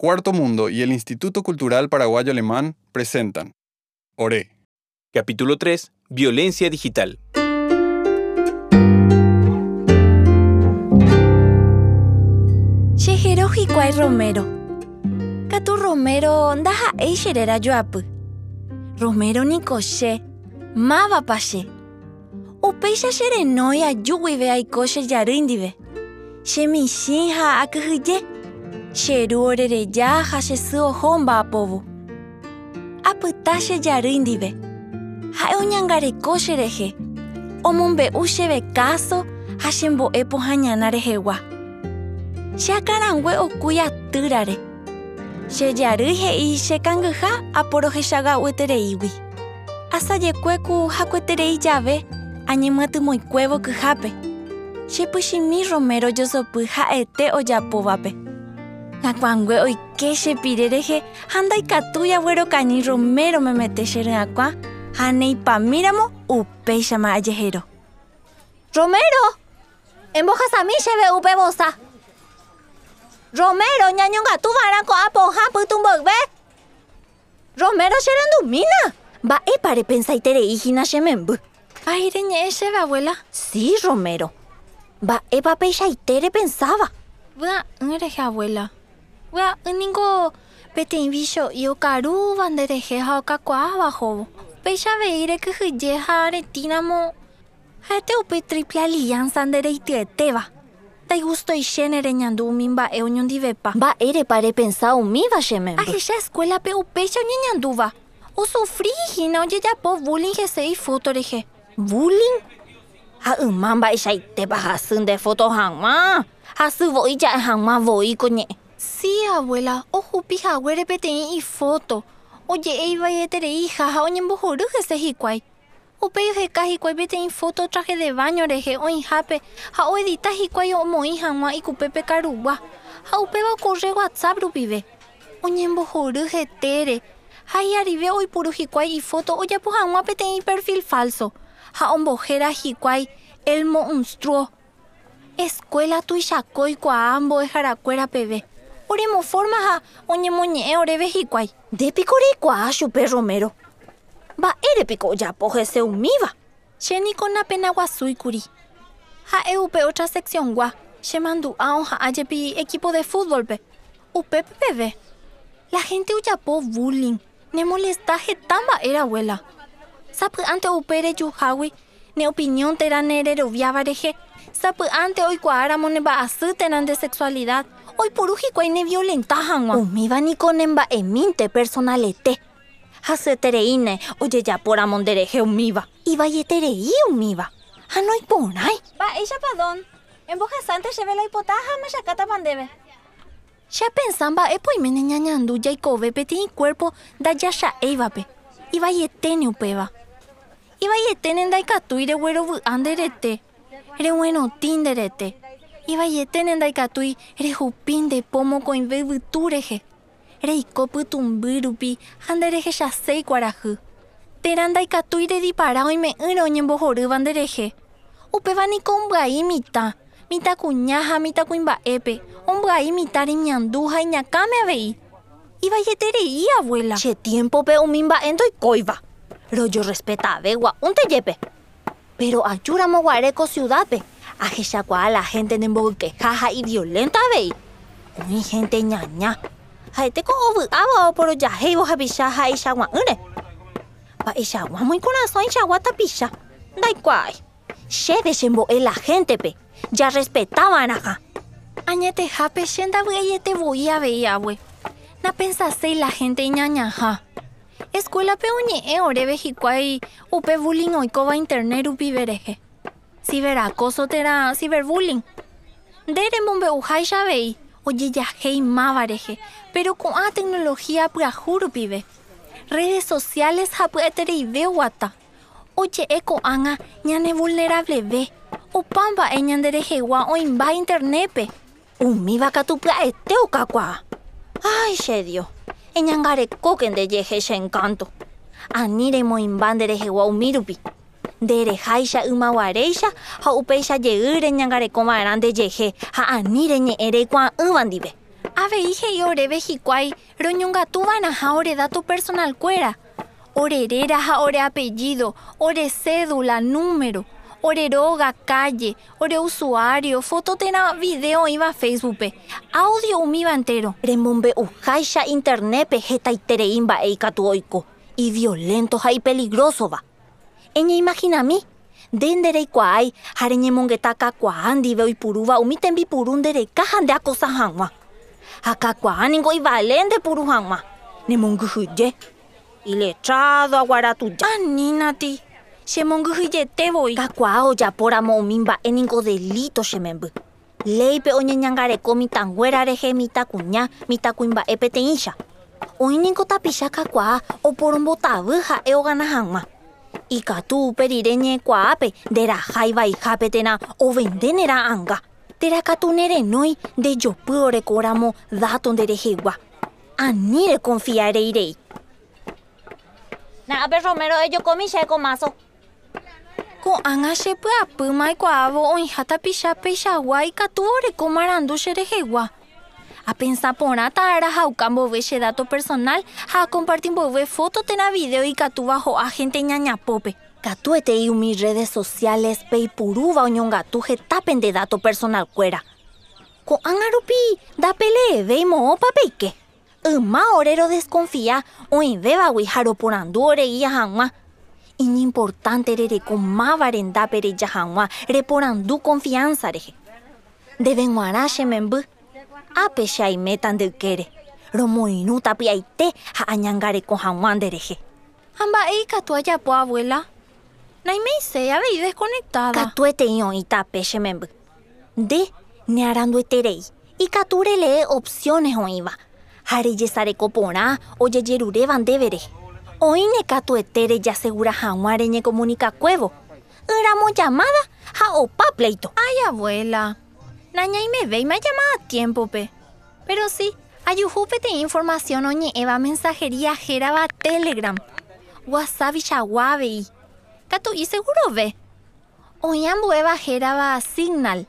Cuarto Mundo y el Instituto Cultural Paraguayo Alemán presentan Oré. Capítulo 3. Violencia digital. Shejero hikuái Romero. Katu Romero ndaha'éi cherera joapy. Romero niko che, mávapa che. Upéicha cherenói aju guive aiko chejary Cheru orereja ha chesy oho mba'apovu. Apyta chejary ndive. Ha'e oñangareko cherehe. Omombe'u chéve káso ha chembo'e pohãñana rehegua. Cheakarangue okúi atýrare. Chejary he'i chekangyha aporohechaga'uetereígui. Asajekuéku hakueterei jave añemyatymóikuévo kyhápe. Chepychimi Romero josopy ha'ete ojapóvape. Ngakuangue oike chepire rehe ha ndaikatúi aguerokañy Romero memete che ry'akua ha neipamíramo upéichama ajehero. Romero! Embojasami chéve upe vosa. Romero ñañongatúvarãko apohã pytumboyve. Romero cherendumína. Mba'épa repensaiterei che memby. Ay, reñe'ẽ chéve abuela. Sí, Romero. Mba'épa peichaite repensaba. Vy'a'ỹ rehe abuela. Vy'a'ỹ ningo peteĩ vicho'i okarúva nderehe ha okakuaáva hóvo. Péichavei rekyhyje ha retíramo ha'ete upe triple alianza ndereityetéva. Ndaigustoichéne reñandu umi mba'e oñondivepa. Mba'érepa repensa umíva che memby. Ahecha escuelape upéicha oñeñandúva. Osufríhína ojejapo bullying hese'i foto rehe. Bullying? Ha yma mba'eichaitépa hasy nde foto hag̃ua. Hasyvoi ja'e hag̃uavoi ñe'ẽ. Sí, abuela. Ohupihague peteĩ ifoto. Oje'eivaieterei ha oñembohory hese hikuái. Upéi oheka hikuái peteĩ foto traje de baño rehe oĩhápe ha oedita hikuái omoĩ hag̃ua ikupépe karugua. Ha upéva okorre WhatsApp rupive. Oñembohory hetére. Ha hi'arive oipuru hikuái ifoto ojapo hag̃ua peteĩ perfil falso. Ha ombohéra hikuái el monstruo. Escuela tuichakói kuaa mbo'eharakuéra peve. Oremoforma ha oñemoñe'ẽ oréve hikuái. Ndépiko reikuaa chupe Romero. Mba'érepiko ojapo hese umíva. Chéniko napena guasúikuri. Ha'e upe otra seccióngua chemandu'a oha'ãjepi equipo de fútbolpe. Upépe peve. La gente ojapo bullying. Ne molesta heta mba'ére abuela. Sapy'ánte upe rejuhágui ne opinión térã ne reroviáva rehe. Sapy'ánte oikuaáramo ne mba'asy térã nde sexualidad. Oipuru hikuái ne violenta hag̃ua. Umíva niko ne mba'emínte personalete. Hasyetereíne ojejapóramo nderehe umíva. Ivaieterei umíva. Ha noiporãi. Mba'éichapa don. Embojasánte chéve la oipota ha mechakátapa ndéve. Cheapensa mba'épa oiméne ñañandu jaikove peteĩ cuerpo ndajacha'éivape. Ivaietére upéva. Ivaietére ndaikatúi reguerovy'a nderete. Reg̃uenotĩ nderete. Ivaietére ndaikatúi rehupi ndepo mokõive yvytu rehe. Reiko pytumby rupi ha nderehechaséi kuarahy. Térã ndaikatúi redipara oime'ỹre oñembohorýva nderehe. Upéva niko ombya'i mitã, mitãkuña ha mitãkuimba'épe. Ombya'i mitã remiandu ha iñakáme avei. Ivaieterei abuela. Che tiempope umi mba'e ndoikóiva. Royo respetave gua'úntejépe. Pero ajúramo guareko ciudadpe. Ahechakuaa la gente nembovykeha ha iviolenta avei. Oĩ gente ñaña. Ha'éteko ovy'áva oporojahéivo hapicha ha ichagua'ỹre. Mba'eichagua muy corazón ichagua tapicha. Ndaikuaái. Chéve chembo'e la gentepe. Ja respetáva'arãha. Añetehápe che ndavy'aietevoi avei abue. Napensaséi la gente iñañaha. Escuelape oñe'ẽ oréve hikuái upe bullying oikóva internet rupive rehe. Ciberacoso térã ciberbullying. Nde remombe'uháicha avei ojejahéi máva rehe, pero ko'ã tecnología pyahu rupive. Redes sociales ha py'etereive oguata. Oje'e ko'ág̃a ñane vulnerableve. Opa mba'e ñanderehegua oĩmba internetpe. Umíva katu pya'ete okakuaa. Ay, che Dios. Eñangarekóke ndejehe che encanto. Ani remoĩmba nderehegua umi rupi. Ndereháicha ymaguaréicha ha upéicha jey reñangarekova'erã ndejehe ha ani reñe'ẽ reikuaa'ỹva ndive Ave hije y ore vejicuay, roñongatuban a ore dato personal cuera. Orerera a ore apellido, ore cédula, número, oreroga, calle, ore usuario, foto tena video iba a Facebook, pe. audio umiba entero. Remombe ujaisha internet pe jeta itereimba e oiko. Y violento y peligroso va. Eña imagina mí. Dendere kuai, hareñe mongetaka kuandi veo ipuruva umitembi purundere kahande akosa hangwa. Akakuan ingoi valente puru hangwa. Nemonguhuye. Iletrado aguaratuya. Aninati. Shemonguhuye te voy. Kakuao ya pora momimba eningo delito shemembu. Leipe oñeñangareko mitanguerareje mitakuña mitakuimba epete insha. Oininko tapisha kakua oporombotavy ha'e ogana hag̃ua. Ikatu uperire ñekuaape nderahái vaichápetena ovendénera anga. Terakatu nerenói ndejopy orekóramo dato nderehegua. Aníre confiareirei. Na'ápe Romero ejokomi chéko maso. Ko'ág̃a chepy'apy maikuaávo oĩha tapicha peichagua ikatu oreko marandu cherehegua. Apensa porã ta'arahauka mbove che dato personal ha compartir mbove foto tena video ikatúva ho'a gente ñañapópe. Katuetei umi redes sociales pe ipurúva oñongatu hetápe nde dato personal kuéra. Ko'ág̃a rupi ndapelevéi moõpa peike. Yma orero desconfía oĩvévagui ha roporandu orei hag̃ua. Inimportante rereko mávare ndápe reja hag̃ua reporandu confianza rehe. Ndeveg̃uarã chememby ápe che aiméta ndykére. Romoirũ tapiaite ha añangareko hag̃ua nderehe. Ha mba'e ikatu ajapo abuela. Naimeiséi avei desconectada. Katuetei oĩta pe chememby. Nde nearandueterei. Ikatu relee opciones oĩva. Ha rejesareko porã ojejeruréva ndéve rehe. Oĩne katuete rejasegura hag̃ua reñecomunicakuévo. Yramo llamada ha opa pleito. Ay, abuela. Nañaimevéi me llamada a tiempope. Pero sí, ayujupe te información oñe'ẽva mensajería hérava Telegram. WhatsApp ichaguávei. Katu'i segurove. Oñambuéva hérava Signal.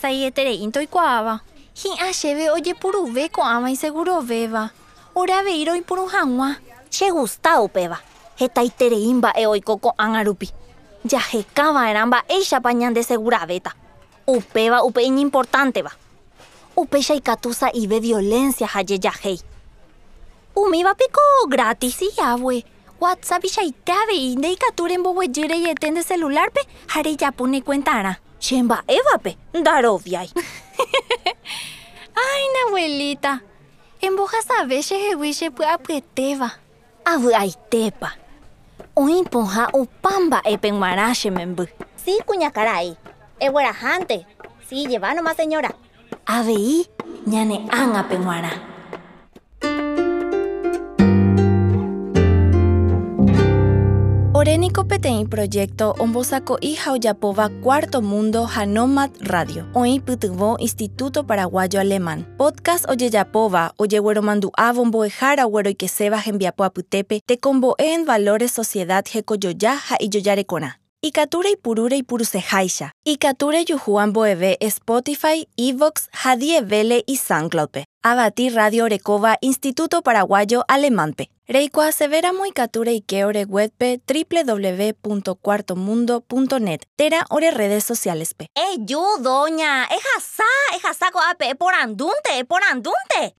Saieterei ntoikuaáva. Hi'ã chéve ojepuruve ko'ãva insegurovéva. Oravei roipuru hag̃ua. Che Gustaopéva. Hetaiterei mba'e oiko ko'ág̃a rupi. Jahekava'erã mba'éichapa ñandeseguravéta. Upéva upe inimportánteva. Upéicha ikatu sa'ive violencia ha jejahéi. Umívapiko gratis iávue. WhatsApp ichaite avei ndeikatu remboguejy reiete nde celularpe ha rejapúne cuentarã. Che mba'évape ndaroviái. Ay, abuelita. Embojasave chehegui chepy'apyetéva. Avy'aitépa. Oĩpohã opa mba'épe g̃uarã chememby. Sí, kuñakarai. Eguerahánte. Sí, lleva nomás, señora. Avei ñane'ãngape g̃uarã. Oréniko peteĩ proyecto ombosako'i ha ojapóva Cuarto Mundo ha Nomad Radio. Oĩ pytyvõ Instituto Paraguayo Alemán. Podcast ojejapóva ojegueromandu'ávo mbo'ehára gueroikeséva hembiapo apytépe tekombo'e en valores sociedad hekojoja ha ijojarekorã. Ikature ipurúre ipuruseháicha. Ikature juhu ambo'eve Spotify, Evox ha Dievele y SoundCloudpe. Avati Radio Orekova Instituto Paraguayo Alemánpe. Reikuaasevéramo ikature ike ore webpe www.cuartomundo.net. Tera ore redes socialespe. ¡Eh, yo, doña! ¡Ejasá! ¡Ejasá coape! ¡Por andunte! ¡Por andunte!